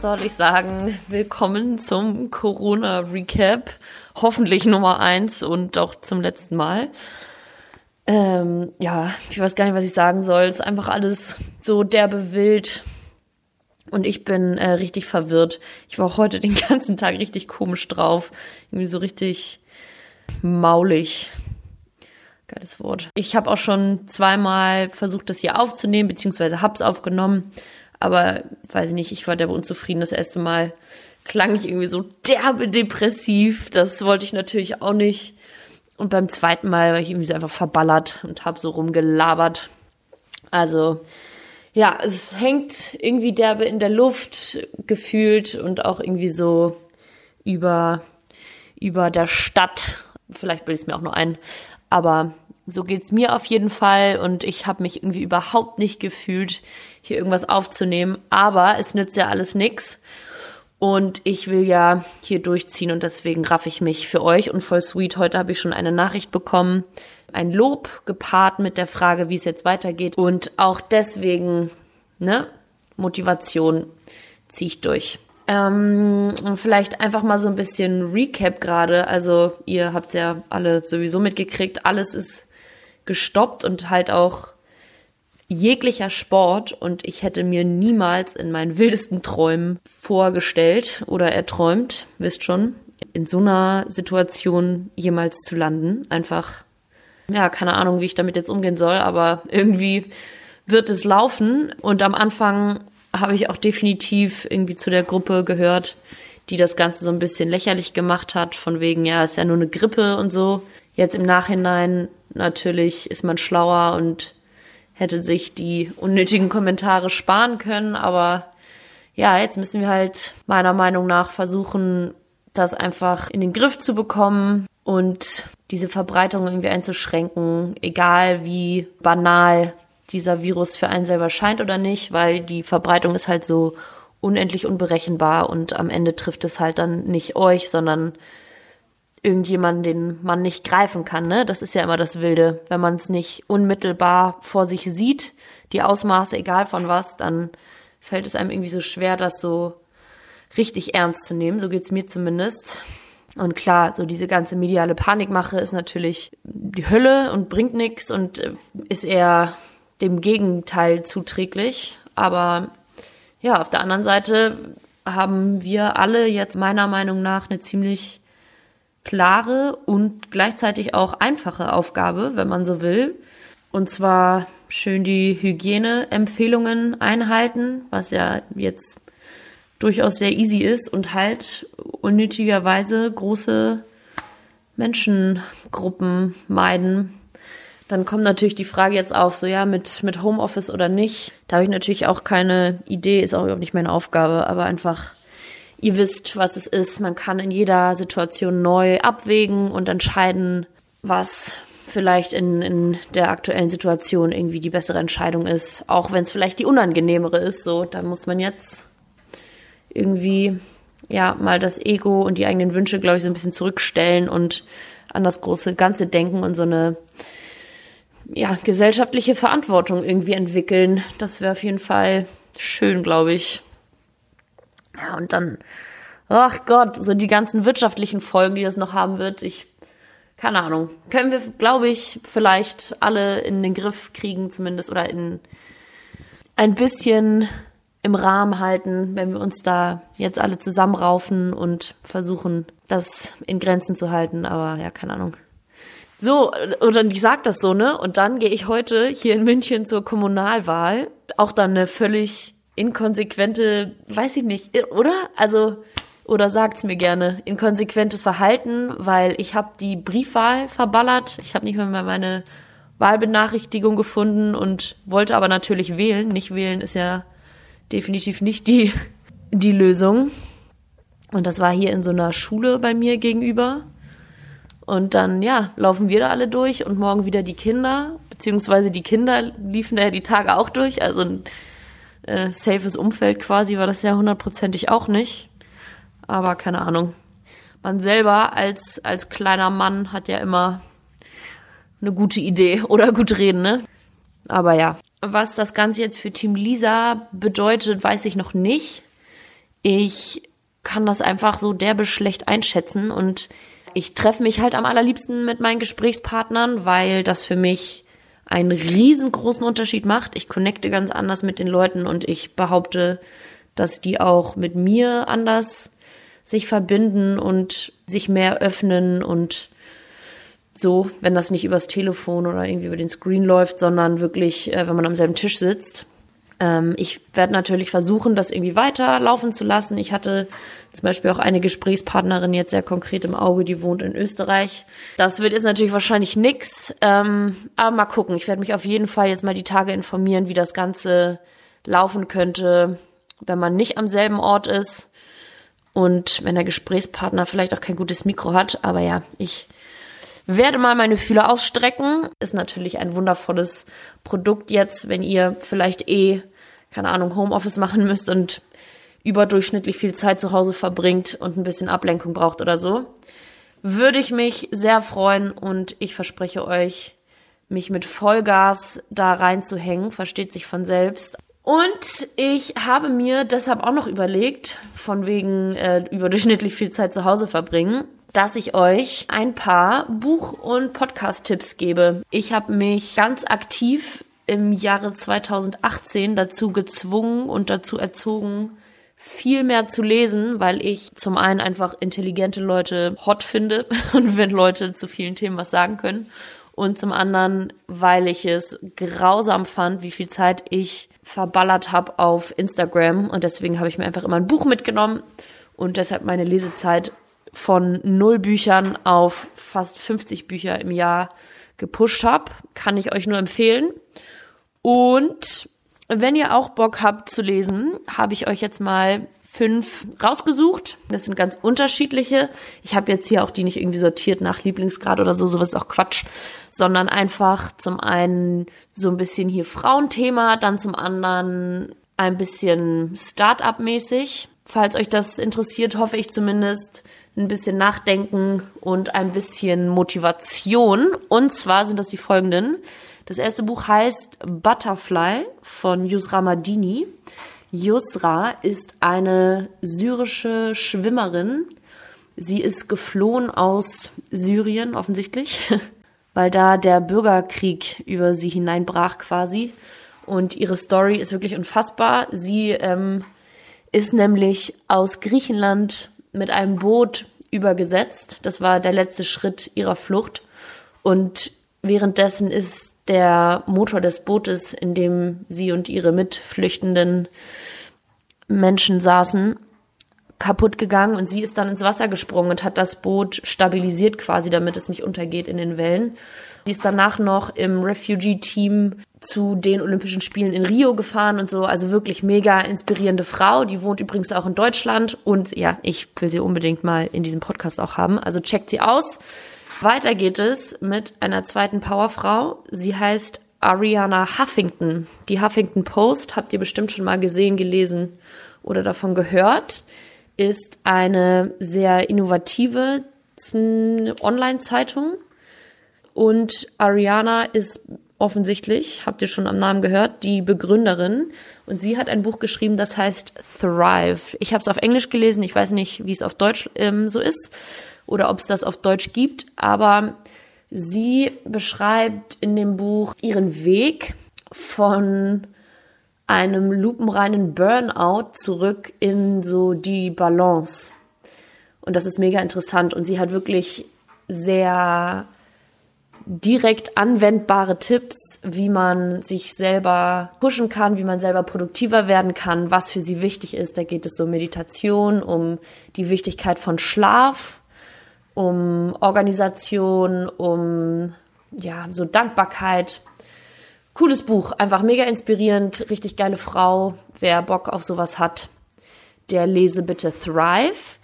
Soll ich sagen? Willkommen zum Corona Recap. Hoffentlich Nummer eins und auch zum letzten Mal. Ähm, ja, ich weiß gar nicht, was ich sagen soll. Es ist einfach alles so derbe wild. Und ich bin äh, richtig verwirrt. Ich war heute den ganzen Tag richtig komisch drauf. Irgendwie so richtig maulig. Geiles Wort. Ich habe auch schon zweimal versucht, das hier aufzunehmen, beziehungsweise hab's aufgenommen. Aber weiß ich nicht, ich war derbe unzufrieden. Das erste Mal klang ich irgendwie so derbe depressiv. Das wollte ich natürlich auch nicht. Und beim zweiten Mal war ich irgendwie so einfach verballert und habe so rumgelabert. Also ja, es hängt irgendwie derbe in der Luft gefühlt und auch irgendwie so über, über der Stadt. Vielleicht bilde ich es mir auch nur ein. Aber so geht's mir auf jeden Fall und ich habe mich irgendwie überhaupt nicht gefühlt, hier irgendwas aufzunehmen. Aber es nützt ja alles nix. Und ich will ja hier durchziehen und deswegen raff ich mich für euch. Und voll sweet, heute habe ich schon eine Nachricht bekommen. Ein Lob gepaart mit der Frage, wie es jetzt weitergeht. Und auch deswegen, ne, Motivation ziehe ich durch. Ähm, vielleicht einfach mal so ein bisschen Recap gerade. Also ihr habt ja alle sowieso mitgekriegt, alles ist gestoppt und halt auch jeglicher Sport und ich hätte mir niemals in meinen wildesten Träumen vorgestellt oder erträumt, wisst schon, in so einer Situation jemals zu landen. Einfach, ja, keine Ahnung, wie ich damit jetzt umgehen soll, aber irgendwie wird es laufen und am Anfang habe ich auch definitiv irgendwie zu der Gruppe gehört, die das Ganze so ein bisschen lächerlich gemacht hat, von wegen, ja, ist ja nur eine Grippe und so. Jetzt im Nachhinein natürlich ist man schlauer und hätte sich die unnötigen Kommentare sparen können, aber ja, jetzt müssen wir halt meiner Meinung nach versuchen, das einfach in den Griff zu bekommen und diese Verbreitung irgendwie einzuschränken, egal wie banal dieser Virus für einen selber scheint oder nicht, weil die Verbreitung ist halt so unendlich unberechenbar und am Ende trifft es halt dann nicht euch, sondern irgendjemanden, den man nicht greifen kann. Ne? Das ist ja immer das Wilde. Wenn man es nicht unmittelbar vor sich sieht, die Ausmaße, egal von was, dann fällt es einem irgendwie so schwer, das so richtig ernst zu nehmen. So geht's mir zumindest. Und klar, so diese ganze mediale Panikmache ist natürlich die Hölle und bringt nichts und äh, ist eher dem Gegenteil zuträglich. Aber ja, auf der anderen Seite haben wir alle jetzt meiner Meinung nach eine ziemlich klare und gleichzeitig auch einfache Aufgabe, wenn man so will. Und zwar schön die Hygieneempfehlungen einhalten, was ja jetzt durchaus sehr easy ist und halt unnötigerweise große Menschengruppen meiden, dann kommt natürlich die Frage jetzt auf, so ja, mit, mit Homeoffice oder nicht. Da habe ich natürlich auch keine Idee, ist auch überhaupt nicht meine Aufgabe, aber einfach, ihr wisst, was es ist. Man kann in jeder Situation neu abwägen und entscheiden, was vielleicht in, in der aktuellen Situation irgendwie die bessere Entscheidung ist, auch wenn es vielleicht die unangenehmere ist. So, da muss man jetzt irgendwie ja mal das Ego und die eigenen Wünsche, glaube ich, so ein bisschen zurückstellen und an das große Ganze denken und so eine ja, gesellschaftliche Verantwortung irgendwie entwickeln. Das wäre auf jeden Fall schön, glaube ich. Ja, und dann, ach Gott, so die ganzen wirtschaftlichen Folgen, die das noch haben wird, ich, keine Ahnung, können wir, glaube ich, vielleicht alle in den Griff kriegen, zumindest, oder in ein bisschen im Rahmen halten, wenn wir uns da jetzt alle zusammenraufen und versuchen, das in Grenzen zu halten. Aber ja, keine Ahnung. So, oder ich sag das so, ne? Und dann gehe ich heute hier in München zur Kommunalwahl. Auch dann eine völlig inkonsequente, weiß ich nicht, oder? Also, oder sagt's mir gerne, inkonsequentes Verhalten, weil ich habe die Briefwahl verballert. Ich habe nicht mehr meine Wahlbenachrichtigung gefunden und wollte aber natürlich wählen. Nicht wählen ist ja definitiv nicht die, die Lösung. Und das war hier in so einer Schule bei mir gegenüber. Und dann, ja, laufen wir da alle durch und morgen wieder die Kinder, beziehungsweise die Kinder liefen da ja die Tage auch durch. Also ein äh, safes Umfeld quasi war das ja hundertprozentig auch nicht. Aber keine Ahnung. Man selber als, als kleiner Mann hat ja immer eine gute Idee oder gut reden, ne? Aber ja, Was das Ganze jetzt für Team Lisa bedeutet, weiß ich noch nicht. Ich kann das einfach so derbe schlecht einschätzen und ich treffe mich halt am allerliebsten mit meinen Gesprächspartnern, weil das für mich einen riesengroßen Unterschied macht. Ich connecte ganz anders mit den Leuten und ich behaupte, dass die auch mit mir anders sich verbinden und sich mehr öffnen und so, wenn das nicht übers Telefon oder irgendwie über den Screen läuft, sondern wirklich, äh, wenn man am selben Tisch sitzt. Ähm, ich werde natürlich versuchen, das irgendwie weiterlaufen zu lassen. Ich hatte zum Beispiel auch eine Gesprächspartnerin jetzt sehr konkret im Auge, die wohnt in Österreich. Das wird jetzt natürlich wahrscheinlich nix, ähm, aber mal gucken. Ich werde mich auf jeden Fall jetzt mal die Tage informieren, wie das Ganze laufen könnte, wenn man nicht am selben Ort ist und wenn der Gesprächspartner vielleicht auch kein gutes Mikro hat. Aber ja, ich werde mal meine Fühler ausstrecken. Ist natürlich ein wundervolles Produkt jetzt, wenn ihr vielleicht eh, keine Ahnung, Homeoffice machen müsst und überdurchschnittlich viel Zeit zu Hause verbringt und ein bisschen Ablenkung braucht oder so. Würde ich mich sehr freuen und ich verspreche euch, mich mit Vollgas da reinzuhängen, versteht sich von selbst. Und ich habe mir deshalb auch noch überlegt, von wegen äh, überdurchschnittlich viel Zeit zu Hause verbringen, dass ich euch ein paar Buch- und Podcast-Tipps gebe. Ich habe mich ganz aktiv im Jahre 2018 dazu gezwungen und dazu erzogen, viel mehr zu lesen, weil ich zum einen einfach intelligente Leute hot finde und wenn Leute zu vielen Themen was sagen können. Und zum anderen, weil ich es grausam fand, wie viel Zeit ich verballert habe auf Instagram. Und deswegen habe ich mir einfach immer ein Buch mitgenommen und deshalb meine Lesezeit von null Büchern auf fast 50 Bücher im Jahr gepusht habe. Kann ich euch nur empfehlen. Und wenn ihr auch Bock habt zu lesen, habe ich euch jetzt mal fünf rausgesucht. Das sind ganz unterschiedliche. Ich habe jetzt hier auch die nicht irgendwie sortiert nach Lieblingsgrad oder so, sowas ist auch Quatsch, sondern einfach zum einen so ein bisschen hier Frauenthema, dann zum anderen ein bisschen Start-up-mäßig. Falls euch das interessiert, hoffe ich zumindest, ein bisschen Nachdenken und ein bisschen Motivation. Und zwar sind das die folgenden. Das erste Buch heißt Butterfly von Yusra Madini. Yusra ist eine syrische Schwimmerin. Sie ist geflohen aus Syrien offensichtlich, weil da der Bürgerkrieg über sie hineinbrach quasi. Und ihre Story ist wirklich unfassbar. Sie ähm, ist nämlich aus Griechenland mit einem Boot übergesetzt. Das war der letzte Schritt ihrer Flucht. Und währenddessen ist der Motor des Bootes, in dem sie und ihre Mitflüchtenden Menschen saßen, kaputt gegangen und sie ist dann ins Wasser gesprungen und hat das Boot stabilisiert quasi, damit es nicht untergeht in den Wellen. Die ist danach noch im Refugee-Team zu den Olympischen Spielen in Rio gefahren und so. Also wirklich mega inspirierende Frau. Die wohnt übrigens auch in Deutschland und ja, ich will sie unbedingt mal in diesem Podcast auch haben. Also checkt sie aus. Weiter geht es mit einer zweiten Powerfrau. Sie heißt Ariana Huffington. Die Huffington Post habt ihr bestimmt schon mal gesehen, gelesen oder davon gehört. Ist eine sehr innovative Online-Zeitung. Und Ariana ist offensichtlich, habt ihr schon am Namen gehört, die Begründerin. Und sie hat ein Buch geschrieben, das heißt Thrive. Ich habe es auf Englisch gelesen, ich weiß nicht, wie es auf Deutsch ähm, so ist oder ob es das auf Deutsch gibt, aber sie beschreibt in dem Buch ihren Weg von einem lupenreinen Burnout zurück in so die Balance. Und das ist mega interessant. Und sie hat wirklich sehr direkt anwendbare Tipps, wie man sich selber pushen kann, wie man selber produktiver werden kann, was für sie wichtig ist. Da geht es um Meditation, um die Wichtigkeit von Schlaf, um Organisation, um ja, so Dankbarkeit. Cooles Buch, einfach mega inspirierend, richtig geile Frau. Wer Bock auf sowas hat, der lese bitte Thrive.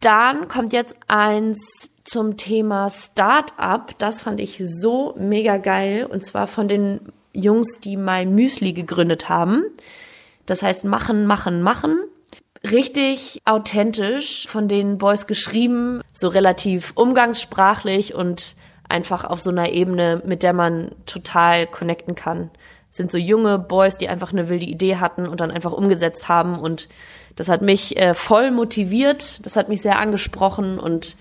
Dann kommt jetzt eins zum Thema Startup. Das fand ich so mega geil und zwar von den Jungs, die mein Müsli gegründet haben. Das heißt machen, machen, machen richtig authentisch von den Boys geschrieben, so relativ umgangssprachlich und einfach auf so einer Ebene, mit der man total connecten kann. sind so junge Boys, die einfach eine wilde Idee hatten und dann einfach umgesetzt haben. Und das hat mich äh, voll motiviert, das hat mich sehr angesprochen und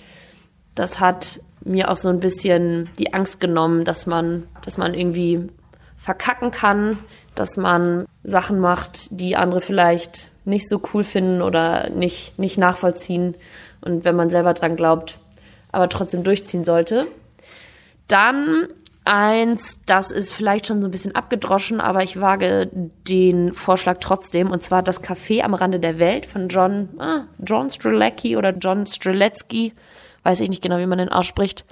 das hat mir auch so ein bisschen die Angst genommen, dass man, dass man irgendwie verkacken kann, dass man Sachen macht, die andere vielleicht nicht so cool finden oder nicht, nicht nachvollziehen. Und wenn man selber dran glaubt, aber trotzdem durchziehen sollte. Dann eins, das ist vielleicht schon so ein bisschen abgedroschen, aber ich wage den Vorschlag trotzdem. Und zwar das Café am Rande der Welt von John, ah, John Strelecki oder John Streletsky. Weiß ich nicht genau, wie man den ausspricht.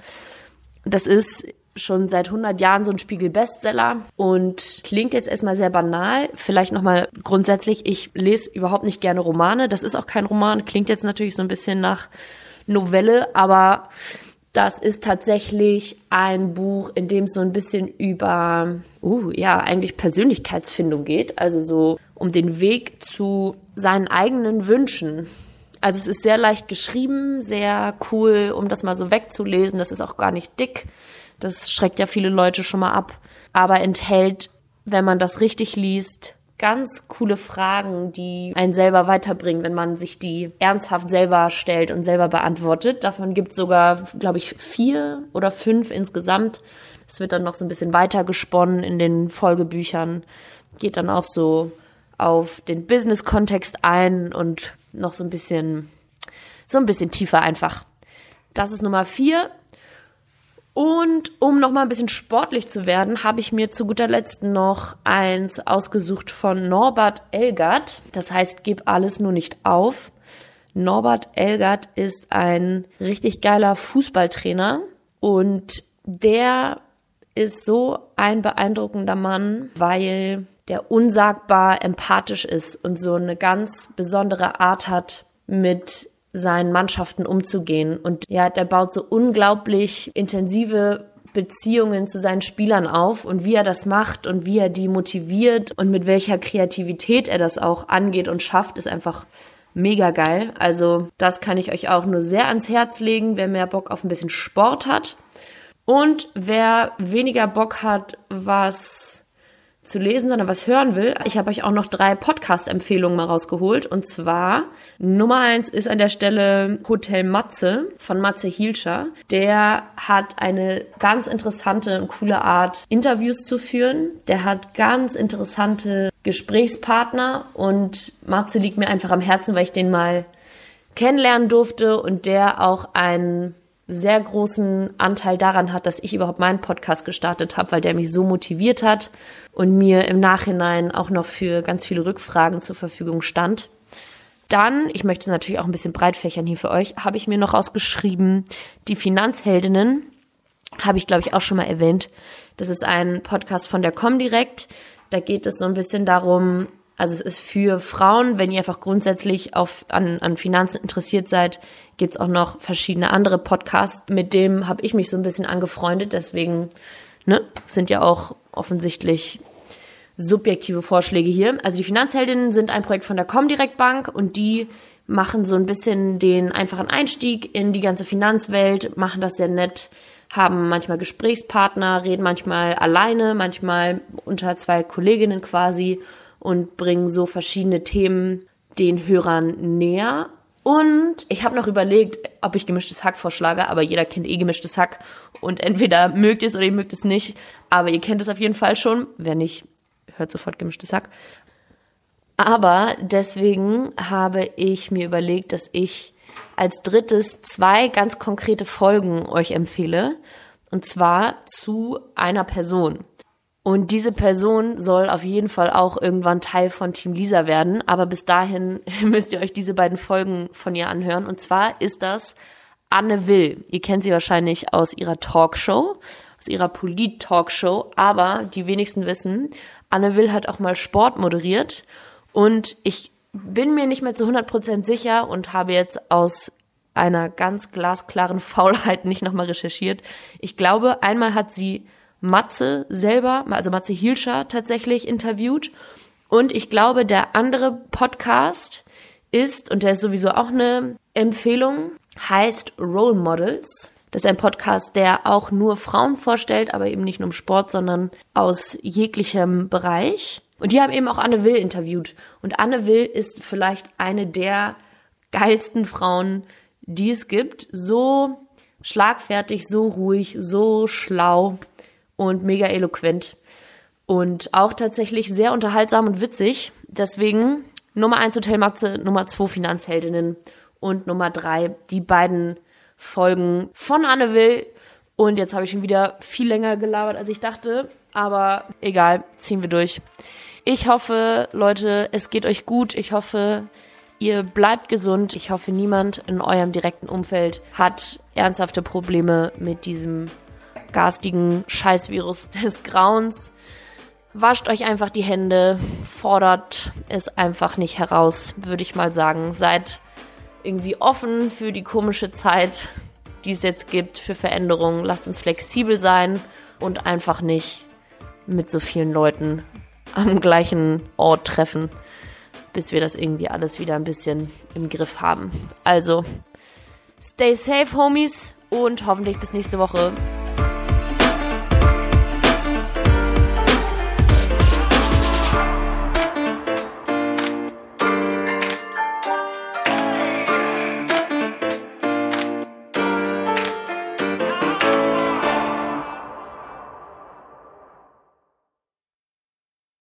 Das ist schon seit 100 Jahren so ein Spiegel-Bestseller und klingt jetzt erstmal sehr banal. Vielleicht nochmal grundsätzlich, ich lese überhaupt nicht gerne Romane. Das ist auch kein Roman, klingt jetzt natürlich so ein bisschen nach Novelle, aber das ist tatsächlich ein Buch, in dem es so ein bisschen über, uh, ja, eigentlich Persönlichkeitsfindung geht. Also so um den Weg zu seinen eigenen Wünschen. Also es ist sehr leicht geschrieben, sehr cool, um das mal so wegzulesen. Das ist auch gar nicht dick. Das schreckt ja viele Leute schon mal ab. Aber enthält, wenn man das richtig liest, ganz coole Fragen, die einen selber weiterbringen, wenn man sich die ernsthaft selber stellt und selber beantwortet. Davon gibt es sogar, glaube ich, vier oder fünf insgesamt. Es wird dann noch so ein bisschen weiter gesponnen in den Folgebüchern. Geht dann auch so auf den Business-Kontext ein und noch so ein bisschen, so ein bisschen tiefer einfach. Das ist Nummer vier. Und um noch mal ein bisschen sportlich zu werden, habe ich mir zu guter Letzt noch eins ausgesucht von Norbert Elgert. Das heißt, gib alles nur nicht auf. Norbert Elgert ist ein richtig geiler Fußballtrainer und der ist so ein beeindruckender Mann, weil der unsagbar empathisch ist und so eine ganz besondere Art hat, mit seinen Mannschaften umzugehen. Und ja, der baut so unglaublich intensive Beziehungen zu seinen Spielern auf und wie er das macht und wie er die motiviert und mit welcher Kreativität er das auch angeht und schafft, ist einfach mega geil. Also das kann ich euch auch nur sehr ans Herz legen, wer mehr Bock auf ein bisschen Sport hat. Und wer weniger Bock hat, was zu lesen, sondern was hören will, ich habe euch auch noch drei Podcast-Empfehlungen mal rausgeholt. Und zwar Nummer eins ist an der Stelle Hotel Matze von Matze Hielscher. Der hat eine ganz interessante und coole Art, Interviews zu führen. Der hat ganz interessante Gesprächspartner und Matze liegt mir einfach am Herzen, weil ich den mal kennenlernen durfte und der auch ein sehr großen Anteil daran hat, dass ich überhaupt meinen Podcast gestartet habe, weil der mich so motiviert hat und mir im Nachhinein auch noch für ganz viele Rückfragen zur Verfügung stand. Dann, ich möchte es natürlich auch ein bisschen breitfächern hier für euch, habe ich mir noch ausgeschrieben, die Finanzheldinnen, habe ich glaube ich auch schon mal erwähnt. Das ist ein Podcast von der Comdirect. Da geht es so ein bisschen darum, also es ist für Frauen, wenn ihr einfach grundsätzlich auf, an, an Finanzen interessiert seid, gibt's auch noch verschiedene andere Podcasts. Mit dem habe ich mich so ein bisschen angefreundet. Deswegen ne, sind ja auch offensichtlich subjektive Vorschläge hier. Also die Finanzheldinnen sind ein Projekt von der Comdirect Bank und die machen so ein bisschen den einfachen Einstieg in die ganze Finanzwelt, machen das sehr nett, haben manchmal Gesprächspartner, reden manchmal alleine, manchmal unter zwei Kolleginnen quasi und bringen so verschiedene Themen den Hörern näher. Und ich habe noch überlegt, ob ich gemischtes Hack vorschlage, aber jeder kennt eh gemischtes Hack und entweder mögt es oder ihr mögt es nicht. Aber ihr kennt es auf jeden Fall schon. Wer nicht, hört sofort gemischtes Hack. Aber deswegen habe ich mir überlegt, dass ich als drittes zwei ganz konkrete Folgen euch empfehle. Und zwar zu einer Person. Und diese Person soll auf jeden Fall auch irgendwann Teil von Team Lisa werden. Aber bis dahin müsst ihr euch diese beiden Folgen von ihr anhören. Und zwar ist das Anne Will. Ihr kennt sie wahrscheinlich aus ihrer Talkshow, aus ihrer Polit-Talkshow. Aber die wenigsten wissen, Anne Will hat auch mal Sport moderiert. Und ich bin mir nicht mehr zu 100% sicher und habe jetzt aus einer ganz glasklaren Faulheit nicht nochmal recherchiert. Ich glaube, einmal hat sie Matze selber, also Matze Hielscher tatsächlich interviewt. Und ich glaube, der andere Podcast ist, und der ist sowieso auch eine Empfehlung, heißt Role Models. Das ist ein Podcast, der auch nur Frauen vorstellt, aber eben nicht nur im Sport, sondern aus jeglichem Bereich. Und die haben eben auch Anne Will interviewt. Und Anne Will ist vielleicht eine der geilsten Frauen, die es gibt. So schlagfertig, so ruhig, so schlau und mega eloquent. Und auch tatsächlich sehr unterhaltsam und witzig. Deswegen Nummer eins Hotel Matze, Nummer zwei Finanzheldinnen und Nummer drei die beiden Folgen von Anne Will. Und jetzt habe ich schon wieder viel länger gelabert, als ich dachte. Aber egal, ziehen wir durch. Ich hoffe, Leute, es geht euch gut. Ich hoffe, ihr bleibt gesund. Ich hoffe, niemand in eurem direkten Umfeld hat ernsthafte Probleme mit diesem garstigen Scheißvirus des Grauens. Wascht euch einfach die Hände, fordert es einfach nicht heraus, würde ich mal sagen. Seid irgendwie offen für die komische Zeit, die es jetzt gibt, für Veränderungen. Lasst uns flexibel sein und einfach nicht mit so vielen Leuten am gleichen Ort treffen, bis wir das irgendwie alles wieder ein bisschen im Griff haben. Also, stay safe, Homies, und hoffentlich bis nächste Woche.